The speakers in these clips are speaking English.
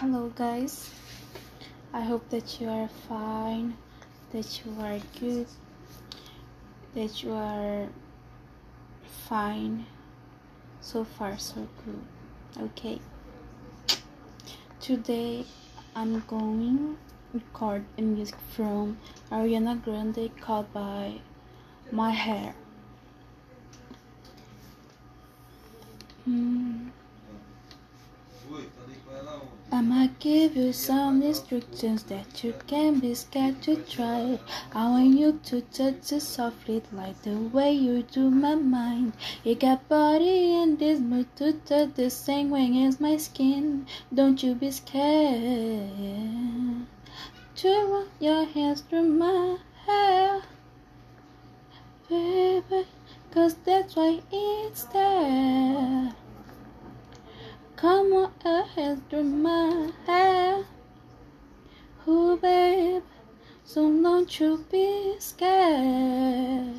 Hello, guys. I hope that you are fine, that you are good, that you are fine. So far, so good. Okay. Today, I'm going to record a music from Ariana Grande called by My Hair. Mm. I'ma give you some instructions that you can be scared to try. I want you to touch it softly like the way you do my mind. You got body in this mood to touch the same way as my skin. Don't you be scared to run your hands through my hair, baby, cause that's why it's there. Come on ahead through my hair. Oh, babe, so don't you be scared.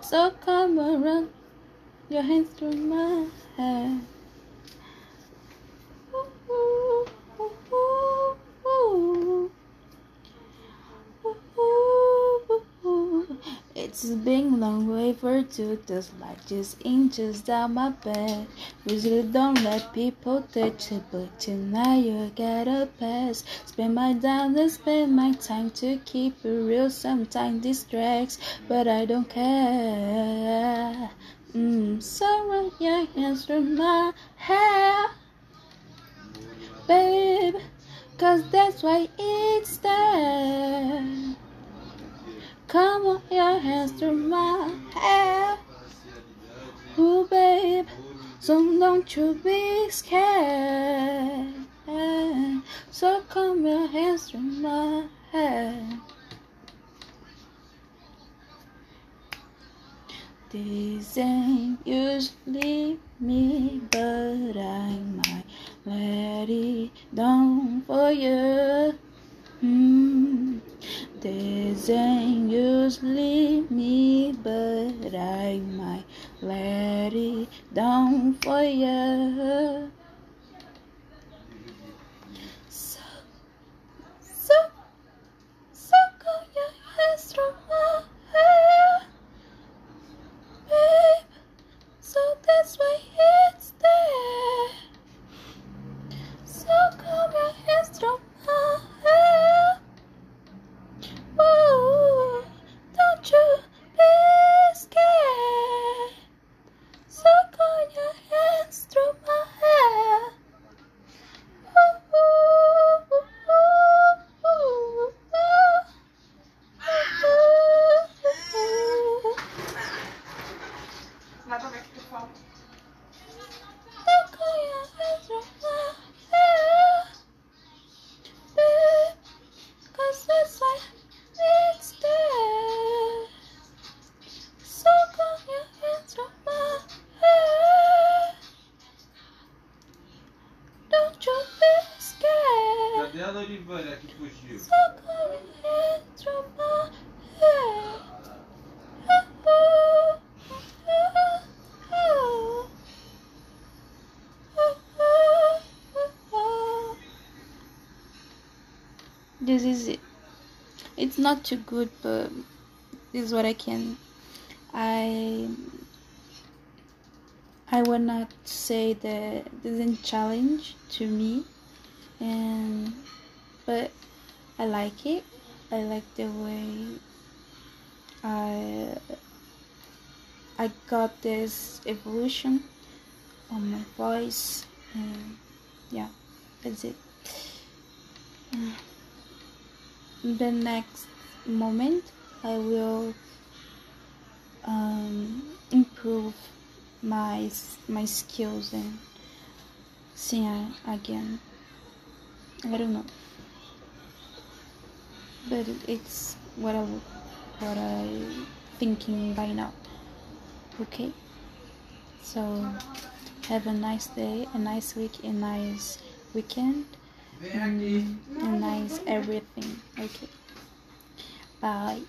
So come around your hands through my hair. Ooh, ooh, ooh, ooh, ooh. It's been long way for two just like just inches down my bed. Usually don't let people touch it, but tonight you gotta pass. Spend my time to spend my time to keep it real. Sometimes distracts, but I don't care. Mm, your hands through my hair, babe, cause that's why it's there. Come on, your hands through my hair. Ooh, babe, so don't you be scared. So come your hands through my hair. This ain't usually me, but I might let it down for you. Mm. This ain't it down for you. My hair. Ooh, ooh, ooh, ooh. This is it. It's not too good, but this is what I can. I I will not say that this is a challenge to me, and but I like it. I like the way I I got this evolution on my voice, and yeah, that's it. the next moment I will um, improve my my skills and sing again. I don't know, but it's what I what I thinking by now. Okay, so have a nice day, a nice week, a nice weekend and a nice everything. Okay. Bye.